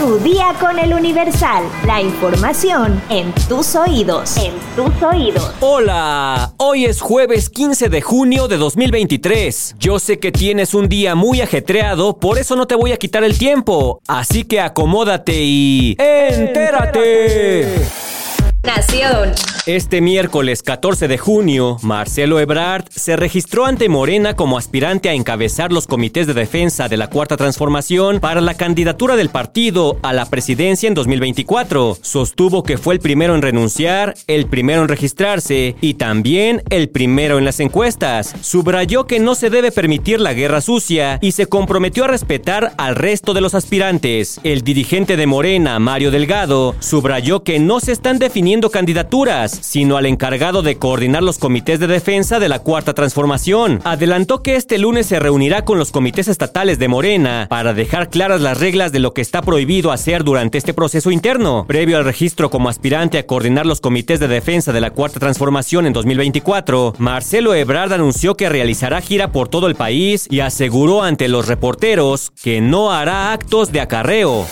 Tu día con el Universal. La información en tus oídos. En tus oídos. Hola, hoy es jueves 15 de junio de 2023. Yo sé que tienes un día muy ajetreado, por eso no te voy a quitar el tiempo. Así que acomódate y... ¡Entérate! Nación. Este miércoles 14 de junio, Marcelo Ebrard se registró ante Morena como aspirante a encabezar los comités de defensa de la Cuarta Transformación para la candidatura del partido a la presidencia en 2024. Sostuvo que fue el primero en renunciar, el primero en registrarse y también el primero en las encuestas. Subrayó que no se debe permitir la guerra sucia y se comprometió a respetar al resto de los aspirantes. El dirigente de Morena, Mario Delgado, subrayó que no se están definiendo candidaturas, sino al encargado de coordinar los comités de defensa de la Cuarta Transformación. Adelantó que este lunes se reunirá con los comités estatales de Morena para dejar claras las reglas de lo que está prohibido hacer durante este proceso interno. Previo al registro como aspirante a coordinar los comités de defensa de la Cuarta Transformación en 2024, Marcelo Ebrard anunció que realizará gira por todo el país y aseguró ante los reporteros que no hará actos de acarreo.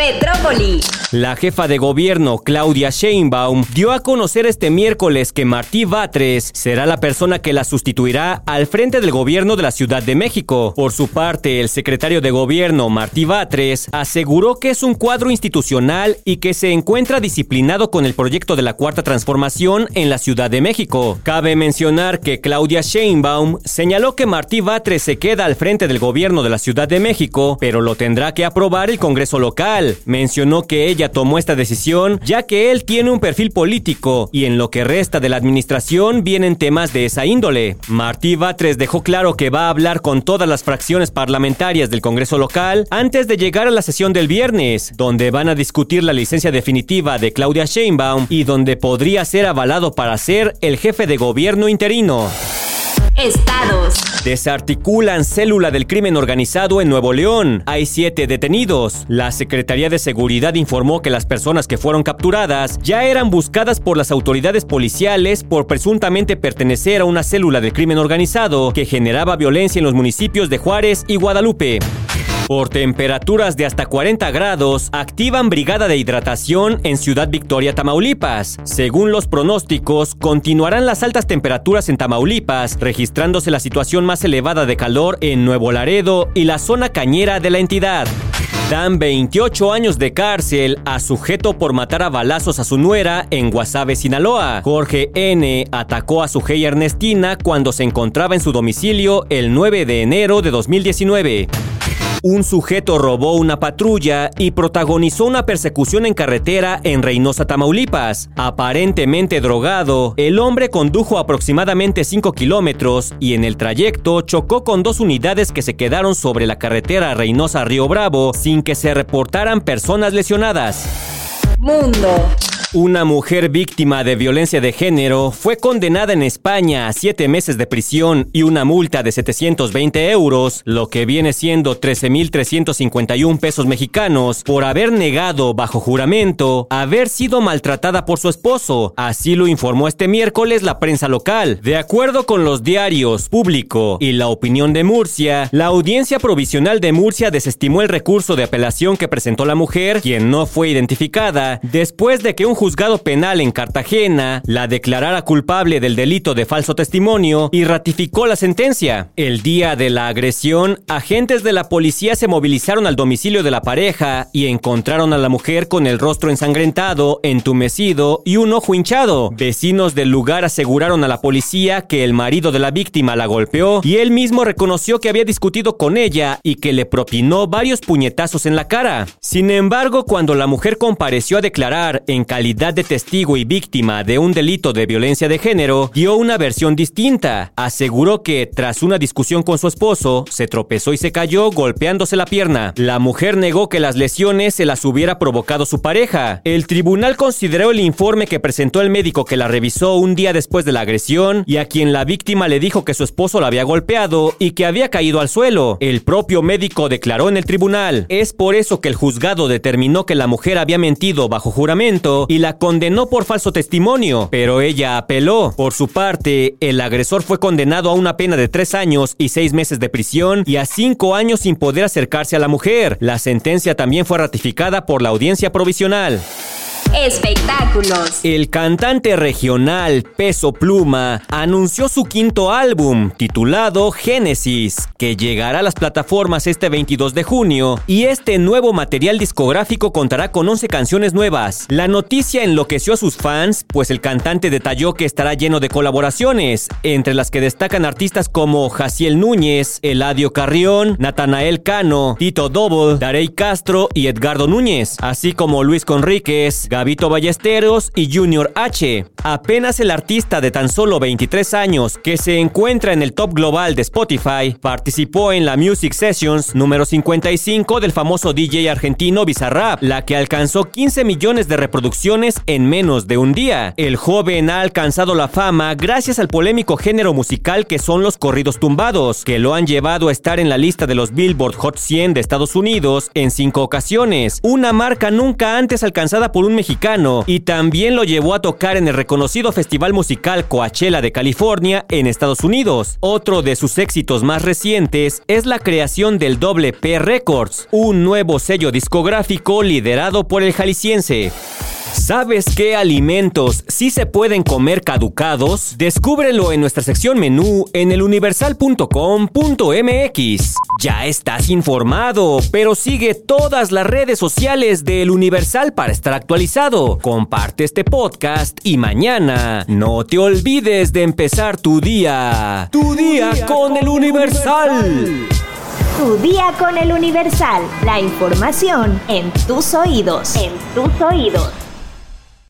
Metrópoli. La jefa de gobierno, Claudia Sheinbaum, dio a conocer este miércoles que Martí Batres será la persona que la sustituirá al frente del gobierno de la Ciudad de México. Por su parte, el secretario de gobierno, Martí Batres, aseguró que es un cuadro institucional y que se encuentra disciplinado con el proyecto de la Cuarta Transformación en la Ciudad de México. Cabe mencionar que Claudia Sheinbaum señaló que Martí Batres se queda al frente del gobierno de la Ciudad de México, pero lo tendrá que aprobar el Congreso local. Mencionó que ella tomó esta decisión ya que él tiene un perfil político y en lo que resta de la administración vienen temas de esa índole. Martí Batres dejó claro que va a hablar con todas las fracciones parlamentarias del Congreso local antes de llegar a la sesión del viernes, donde van a discutir la licencia definitiva de Claudia Sheinbaum y donde podría ser avalado para ser el jefe de gobierno interino. Estados. Desarticulan célula del crimen organizado en Nuevo León. Hay siete detenidos. La Secretaría de Seguridad informó que las personas que fueron capturadas ya eran buscadas por las autoridades policiales por presuntamente pertenecer a una célula del crimen organizado que generaba violencia en los municipios de Juárez y Guadalupe. Por temperaturas de hasta 40 grados, activan brigada de hidratación en Ciudad Victoria, Tamaulipas. Según los pronósticos, continuarán las altas temperaturas en Tamaulipas, registrándose la situación más elevada de calor en Nuevo Laredo y la zona cañera de la entidad. Dan 28 años de cárcel a sujeto por matar a balazos a su nuera en Guasave, Sinaloa. Jorge N. atacó a su Ernestina cuando se encontraba en su domicilio el 9 de enero de 2019 un sujeto robó una patrulla y protagonizó una persecución en carretera en Reynosa, Tamaulipas. Aparentemente drogado, el hombre condujo aproximadamente 5 kilómetros y en el trayecto chocó con dos unidades que se quedaron sobre la carretera Reynosa-Río Bravo sin que se reportaran personas lesionadas. Mundo. Una mujer víctima de violencia de género fue condenada en España a siete meses de prisión y una multa de 720 euros, lo que viene siendo 13.351 pesos mexicanos, por haber negado bajo juramento haber sido maltratada por su esposo. Así lo informó este miércoles la prensa local. De acuerdo con los diarios Público y La Opinión de Murcia, la audiencia provisional de Murcia desestimó el recurso de apelación que presentó la mujer, quien no fue identificada, después de que un juzgado penal en Cartagena la declarara culpable del delito de falso testimonio y ratificó la sentencia. El día de la agresión, agentes de la policía se movilizaron al domicilio de la pareja y encontraron a la mujer con el rostro ensangrentado, entumecido y un ojo hinchado. Vecinos del lugar aseguraron a la policía que el marido de la víctima la golpeó y él mismo reconoció que había discutido con ella y que le propinó varios puñetazos en la cara. Sin embargo, cuando la mujer compareció a declarar en calidad de testigo y víctima de un delito de violencia de género, dio una versión distinta. Aseguró que, tras una discusión con su esposo, se tropezó y se cayó golpeándose la pierna. La mujer negó que las lesiones se las hubiera provocado su pareja. El tribunal consideró el informe que presentó el médico que la revisó un día después de la agresión y a quien la víctima le dijo que su esposo la había golpeado y que había caído al suelo. El propio médico declaró en el tribunal. Es por eso que el juzgado determinó que la mujer había mentido bajo juramento y la condenó por falso testimonio, pero ella apeló. Por su parte, el agresor fue condenado a una pena de tres años y seis meses de prisión y a cinco años sin poder acercarse a la mujer. La sentencia también fue ratificada por la audiencia provisional. Espectáculos. El cantante regional Peso Pluma anunció su quinto álbum, titulado Génesis, que llegará a las plataformas este 22 de junio, y este nuevo material discográfico contará con 11 canciones nuevas. La noticia enloqueció a sus fans, pues el cantante detalló que estará lleno de colaboraciones, entre las que destacan artistas como Jaciel Núñez, Eladio Carrión, Natanael Cano, Tito Double, Darey Castro y Edgardo Núñez, así como Luis Conríquez, Gabito Ballesteros y Junior H. Apenas el artista de tan solo 23 años que se encuentra en el top global de Spotify participó en la Music Sessions número 55 del famoso DJ argentino Bizarrap, la que alcanzó 15 millones de reproducciones en menos de un día. El joven ha alcanzado la fama gracias al polémico género musical que son los corridos tumbados, que lo han llevado a estar en la lista de los Billboard Hot 100 de Estados Unidos en cinco ocasiones, una marca nunca antes alcanzada por un y también lo llevó a tocar en el reconocido festival musical Coachella de California en Estados Unidos. Otro de sus éxitos más recientes es la creación del Doble P Records, un nuevo sello discográfico liderado por el jalisciense. ¿Sabes qué alimentos sí se pueden comer caducados? Descúbrelo en nuestra sección menú en eluniversal.com.mx. Ya estás informado, pero sigue todas las redes sociales de El Universal para estar actualizado. Comparte este podcast y mañana no te olvides de empezar tu día. Tu, día, con, El Universal. Tu día con El Universal. La información en tus oídos. En tus oídos.